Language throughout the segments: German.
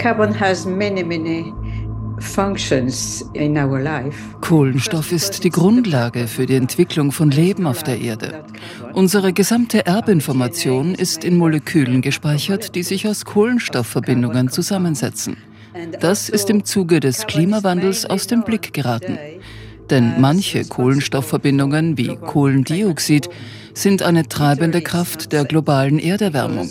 Carbon has many, many Kohlenstoff ist die Grundlage für die Entwicklung von Leben auf der Erde. Unsere gesamte Erbinformation ist in Molekülen gespeichert, die sich aus Kohlenstoffverbindungen zusammensetzen. Das ist im Zuge des Klimawandels aus dem Blick geraten. Denn manche Kohlenstoffverbindungen wie Kohlendioxid sind eine treibende Kraft der globalen Erderwärmung.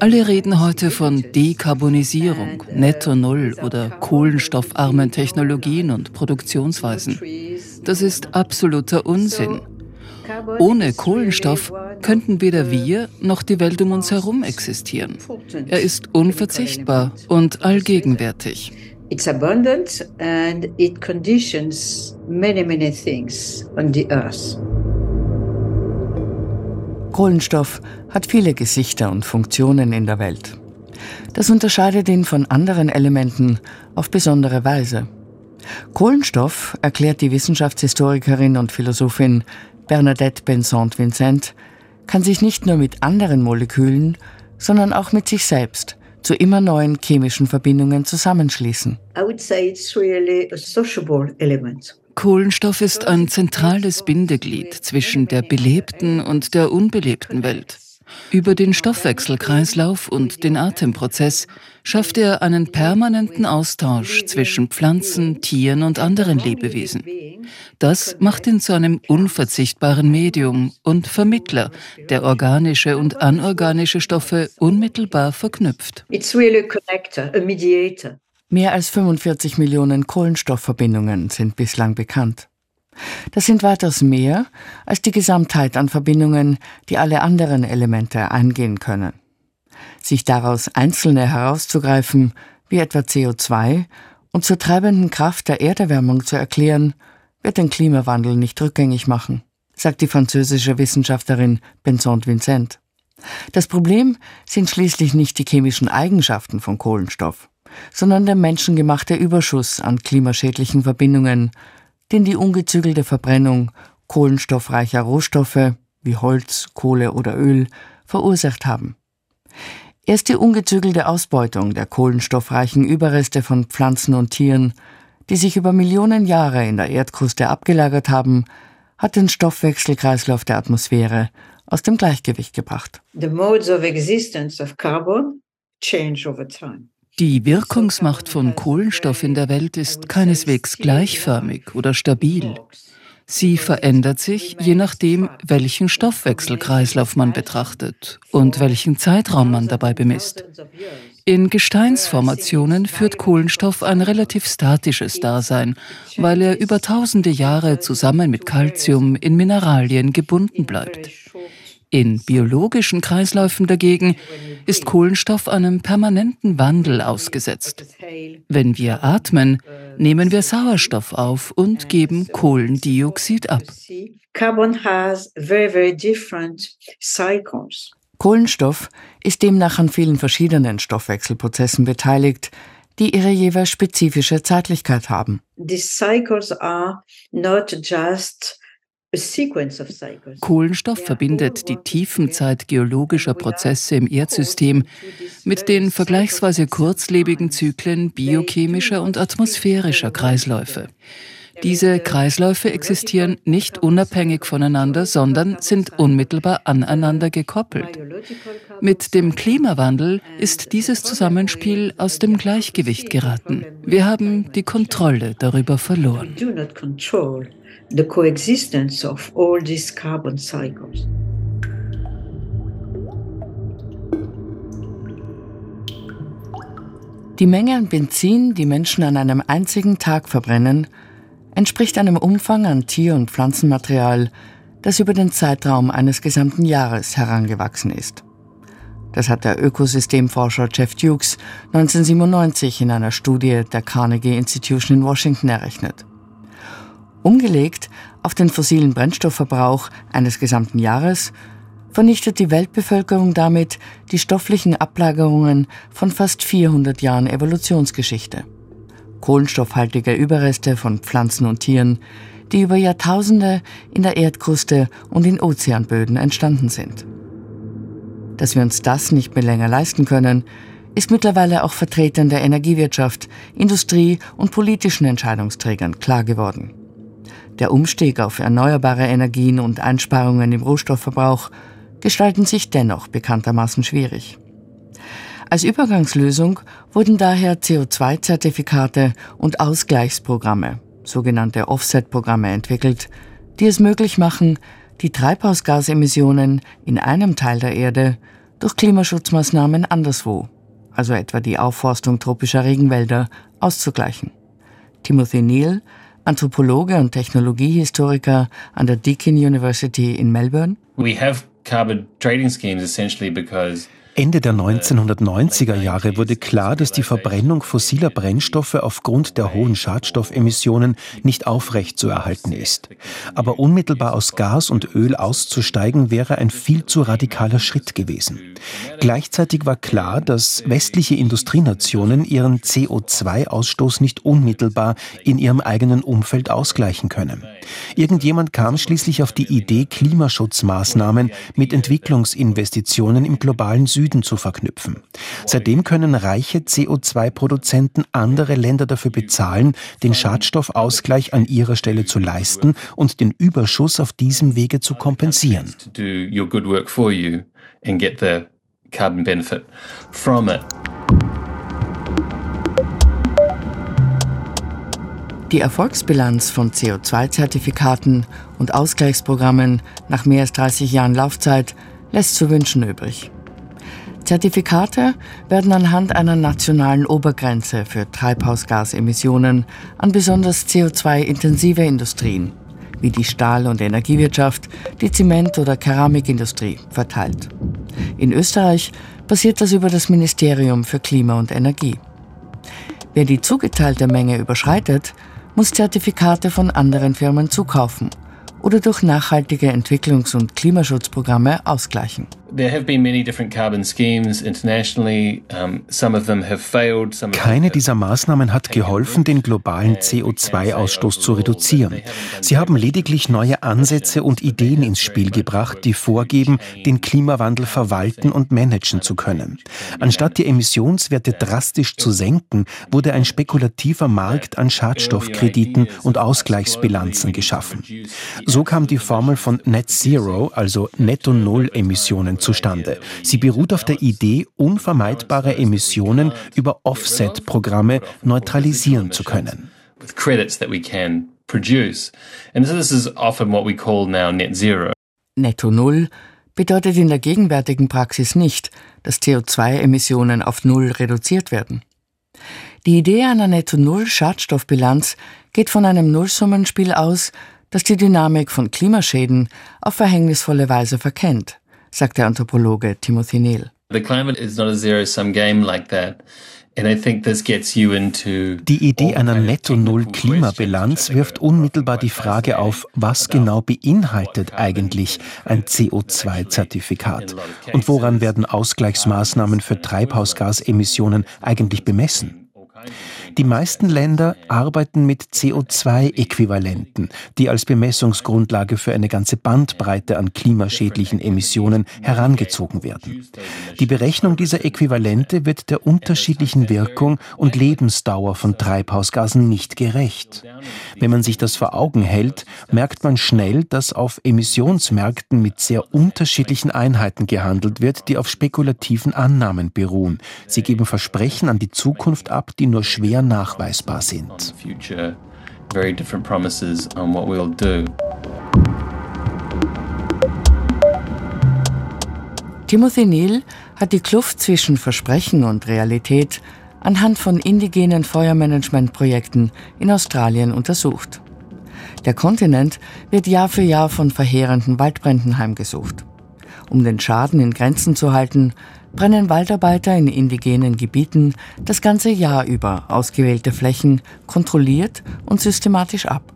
Alle reden heute von Dekarbonisierung, Netto Null oder kohlenstoffarmen Technologien und Produktionsweisen. Das ist absoluter Unsinn. Ohne Kohlenstoff könnten weder wir noch die Welt um uns herum existieren. Er ist unverzichtbar und allgegenwärtig. It's abundant and it conditions many, many things on the earth. Kohlenstoff hat viele Gesichter und Funktionen in der Welt. Das unterscheidet ihn von anderen Elementen auf besondere Weise. Kohlenstoff, erklärt die Wissenschaftshistorikerin und Philosophin Bernadette Benson-Vincent, kann sich nicht nur mit anderen Molekülen, sondern auch mit sich selbst zu immer neuen chemischen Verbindungen zusammenschließen. I would say it's really a sociable element. Kohlenstoff ist ein zentrales Bindeglied zwischen der belebten und der unbelebten Welt. Über den Stoffwechselkreislauf und den Atemprozess schafft er einen permanenten Austausch zwischen Pflanzen, Tieren und anderen Lebewesen. Das macht ihn zu einem unverzichtbaren Medium und Vermittler, der organische und anorganische Stoffe unmittelbar verknüpft. It's really a connector, a mediator. Mehr als 45 Millionen Kohlenstoffverbindungen sind bislang bekannt. Das sind weitaus mehr als die Gesamtheit an Verbindungen, die alle anderen Elemente eingehen können. Sich daraus einzelne herauszugreifen, wie etwa CO2, und zur treibenden Kraft der Erderwärmung zu erklären, wird den Klimawandel nicht rückgängig machen, sagt die französische Wissenschaftlerin Benson Vincent. Das Problem sind schließlich nicht die chemischen Eigenschaften von Kohlenstoff sondern der menschengemachte Überschuss an klimaschädlichen Verbindungen, den die ungezügelte Verbrennung kohlenstoffreicher Rohstoffe wie Holz, Kohle oder Öl verursacht haben. Erst die ungezügelte Ausbeutung der kohlenstoffreichen Überreste von Pflanzen und Tieren, die sich über Millionen Jahre in der Erdkruste abgelagert haben, hat den Stoffwechselkreislauf der Atmosphäre aus dem Gleichgewicht gebracht. The modes of existence of carbon change over time. Die Wirkungsmacht von Kohlenstoff in der Welt ist keineswegs gleichförmig oder stabil. Sie verändert sich je nachdem, welchen Stoffwechselkreislauf man betrachtet und welchen Zeitraum man dabei bemisst. In Gesteinsformationen führt Kohlenstoff ein relativ statisches Dasein, weil er über tausende Jahre zusammen mit Calcium in Mineralien gebunden bleibt. In biologischen Kreisläufen dagegen ist Kohlenstoff einem permanenten Wandel ausgesetzt. Wenn wir atmen, nehmen wir Sauerstoff auf und geben Kohlendioxid ab. Kohlenstoff ist demnach an vielen verschiedenen Stoffwechselprozessen beteiligt, die ihre jeweils spezifische Zeitlichkeit haben. These cycles are not just Kohlenstoff verbindet die Tiefenzeit geologischer Prozesse im Erdsystem mit den vergleichsweise kurzlebigen Zyklen biochemischer und atmosphärischer Kreisläufe. Diese Kreisläufe existieren nicht unabhängig voneinander, sondern sind unmittelbar aneinander gekoppelt. Mit dem Klimawandel ist dieses Zusammenspiel aus dem Gleichgewicht geraten. Wir haben die Kontrolle darüber verloren the coexistence of all these carbon cycles. Die Menge an Benzin, die Menschen an einem einzigen Tag verbrennen, entspricht einem Umfang an Tier- und Pflanzenmaterial, das über den Zeitraum eines gesamten Jahres herangewachsen ist. Das hat der Ökosystemforscher Jeff Dukes 1997 in einer Studie der Carnegie Institution in Washington errechnet. Umgelegt auf den fossilen Brennstoffverbrauch eines gesamten Jahres vernichtet die Weltbevölkerung damit die stofflichen Ablagerungen von fast 400 Jahren Evolutionsgeschichte. Kohlenstoffhaltige Überreste von Pflanzen und Tieren, die über Jahrtausende in der Erdkruste und in Ozeanböden entstanden sind. Dass wir uns das nicht mehr länger leisten können, ist mittlerweile auch Vertretern der Energiewirtschaft, Industrie und politischen Entscheidungsträgern klar geworden. Der Umstieg auf erneuerbare Energien und Einsparungen im Rohstoffverbrauch gestalten sich dennoch bekanntermaßen schwierig. Als Übergangslösung wurden daher CO2-Zertifikate und Ausgleichsprogramme, sogenannte Offset-Programme, entwickelt, die es möglich machen, die Treibhausgasemissionen in einem Teil der Erde durch Klimaschutzmaßnahmen anderswo, also etwa die Aufforstung tropischer Regenwälder, auszugleichen. Timothy Neal, Anthropologe und Technologiehistoriker an der Deakin University in Melbourne. We have carbon trading schemes essentially because Ende der 1990er Jahre wurde klar, dass die Verbrennung fossiler Brennstoffe aufgrund der hohen Schadstoffemissionen nicht aufrecht zu erhalten ist. Aber unmittelbar aus Gas und Öl auszusteigen wäre ein viel zu radikaler Schritt gewesen. Gleichzeitig war klar, dass westliche Industrienationen ihren CO2-Ausstoß nicht unmittelbar in ihrem eigenen Umfeld ausgleichen können. Irgendjemand kam schließlich auf die Idee, Klimaschutzmaßnahmen mit Entwicklungsinvestitionen im globalen Süden zu verknüpfen. Seitdem können reiche CO2-Produzenten andere Länder dafür bezahlen, den Schadstoffausgleich an ihrer Stelle zu leisten und den Überschuss auf diesem Wege zu kompensieren. Die Erfolgsbilanz von CO2-Zertifikaten und Ausgleichsprogrammen nach mehr als 30 Jahren Laufzeit lässt zu wünschen übrig. Zertifikate werden anhand einer nationalen Obergrenze für Treibhausgasemissionen an besonders CO2-intensive Industrien wie die Stahl- und Energiewirtschaft, die Zement- oder Keramikindustrie verteilt. In Österreich passiert das über das Ministerium für Klima und Energie. Wer die zugeteilte Menge überschreitet, muss Zertifikate von anderen Firmen zukaufen oder durch nachhaltige Entwicklungs- und Klimaschutzprogramme ausgleichen. Keine dieser Maßnahmen hat geholfen, den globalen CO2-Ausstoß zu reduzieren. Sie haben lediglich neue Ansätze und Ideen ins Spiel gebracht, die vorgeben, den Klimawandel verwalten und managen zu können. Anstatt die Emissionswerte drastisch zu senken, wurde ein spekulativer Markt an Schadstoffkrediten und Ausgleichsbilanzen geschaffen. So kam die Formel von Net Zero, also Netto-Null-Emissionen zustande. Sie beruht auf der Idee, unvermeidbare Emissionen über Offset-Programme neutralisieren zu können. Netto Null bedeutet in der gegenwärtigen Praxis nicht, dass CO2-Emissionen auf Null reduziert werden. Die Idee einer Netto-Null-Schadstoffbilanz geht von einem Nullsummenspiel aus, das die Dynamik von Klimaschäden auf verhängnisvolle Weise verkennt sagt der Anthropologe Timothy Neal. The climate is not a zero-sum game like that. Die Idee einer Netto-Null-Klimabilanz wirft unmittelbar die Frage auf, was genau beinhaltet eigentlich ein CO2-Zertifikat und woran werden Ausgleichsmaßnahmen für Treibhausgasemissionen eigentlich bemessen? Die meisten Länder arbeiten mit CO2-Äquivalenten, die als Bemessungsgrundlage für eine ganze Bandbreite an klimaschädlichen Emissionen herangezogen werden. Die Berechnung dieser Äquivalente wird der unterschiedlichen Wirkung und Lebensdauer von Treibhausgasen nicht gerecht. Wenn man sich das vor Augen hält, merkt man schnell, dass auf Emissionsmärkten mit sehr unterschiedlichen Einheiten gehandelt wird, die auf spekulativen Annahmen beruhen. Sie geben Versprechen an die Zukunft ab, die nur schwer nachweisbar sind. Timothy Neal hat die Kluft zwischen Versprechen und Realität anhand von indigenen Feuermanagementprojekten in Australien untersucht. Der Kontinent wird Jahr für Jahr von verheerenden Waldbränden heimgesucht. Um den Schaden in Grenzen zu halten, brennen Waldarbeiter in indigenen Gebieten das ganze Jahr über ausgewählte Flächen kontrolliert und systematisch ab.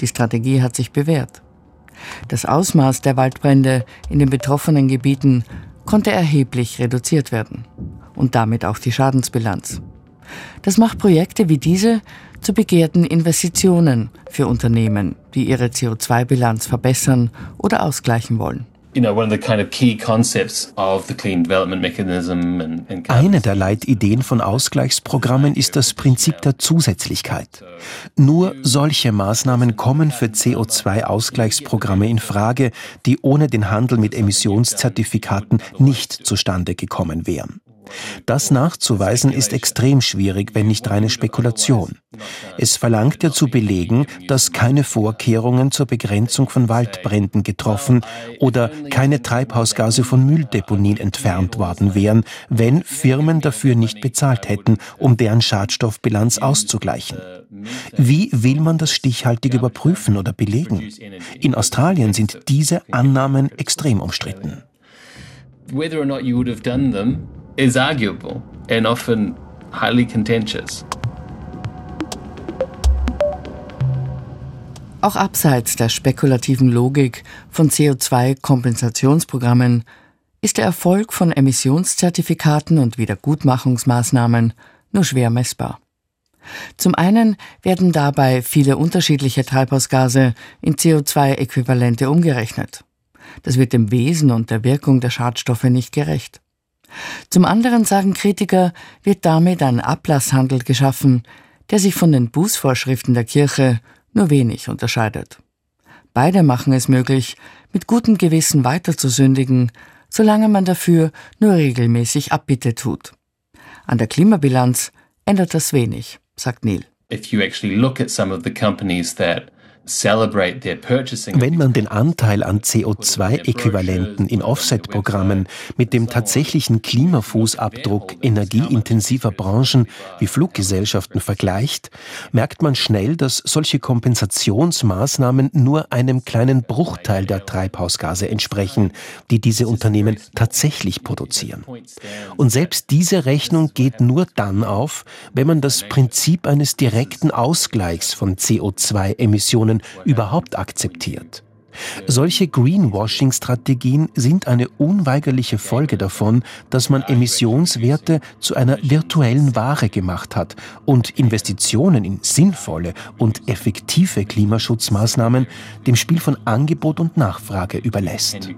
Die Strategie hat sich bewährt. Das Ausmaß der Waldbrände in den betroffenen Gebieten konnte erheblich reduziert werden und damit auch die Schadensbilanz. Das macht Projekte wie diese zu begehrten Investitionen für Unternehmen, die ihre CO2-Bilanz verbessern oder ausgleichen wollen. Eine der Leitideen von Ausgleichsprogrammen ist das Prinzip der Zusätzlichkeit. Nur solche Maßnahmen kommen für CO2-Ausgleichsprogramme in Frage, die ohne den Handel mit Emissionszertifikaten nicht zustande gekommen wären. Das nachzuweisen ist extrem schwierig, wenn nicht reine Spekulation. Es verlangt ja zu belegen, dass keine Vorkehrungen zur Begrenzung von Waldbränden getroffen oder keine Treibhausgase von Mülldeponien entfernt worden wären, wenn Firmen dafür nicht bezahlt hätten, um deren Schadstoffbilanz auszugleichen. Wie will man das stichhaltig überprüfen oder belegen? In Australien sind diese Annahmen extrem umstritten. Whether or not you would have done them is arguable and often highly contentious. Auch abseits der spekulativen Logik von CO2-Kompensationsprogrammen ist der Erfolg von Emissionszertifikaten und Wiedergutmachungsmaßnahmen nur schwer messbar. Zum einen werden dabei viele unterschiedliche Treibhausgase in CO2-Äquivalente umgerechnet. Das wird dem Wesen und der Wirkung der Schadstoffe nicht gerecht. Zum anderen sagen Kritiker, wird damit ein Ablasshandel geschaffen, der sich von den Bußvorschriften der Kirche nur wenig unterscheidet. Beide machen es möglich, mit gutem Gewissen weiterzusündigen, solange man dafür nur regelmäßig Abbitte tut. An der Klimabilanz ändert das wenig, sagt Neil. If you actually look at some of the companies that wenn man den Anteil an CO2-Äquivalenten in Offset-Programmen mit dem tatsächlichen Klimafußabdruck energieintensiver Branchen wie Fluggesellschaften vergleicht, merkt man schnell, dass solche Kompensationsmaßnahmen nur einem kleinen Bruchteil der Treibhausgase entsprechen, die diese Unternehmen tatsächlich produzieren. Und selbst diese Rechnung geht nur dann auf, wenn man das Prinzip eines direkten Ausgleichs von CO2-Emissionen Unternehmen überhaupt akzeptiert. Solche Greenwashing-Strategien sind eine unweigerliche Folge davon, dass man Emissionswerte zu einer virtuellen Ware gemacht hat und Investitionen in sinnvolle und effektive Klimaschutzmaßnahmen dem Spiel von Angebot und Nachfrage überlässt.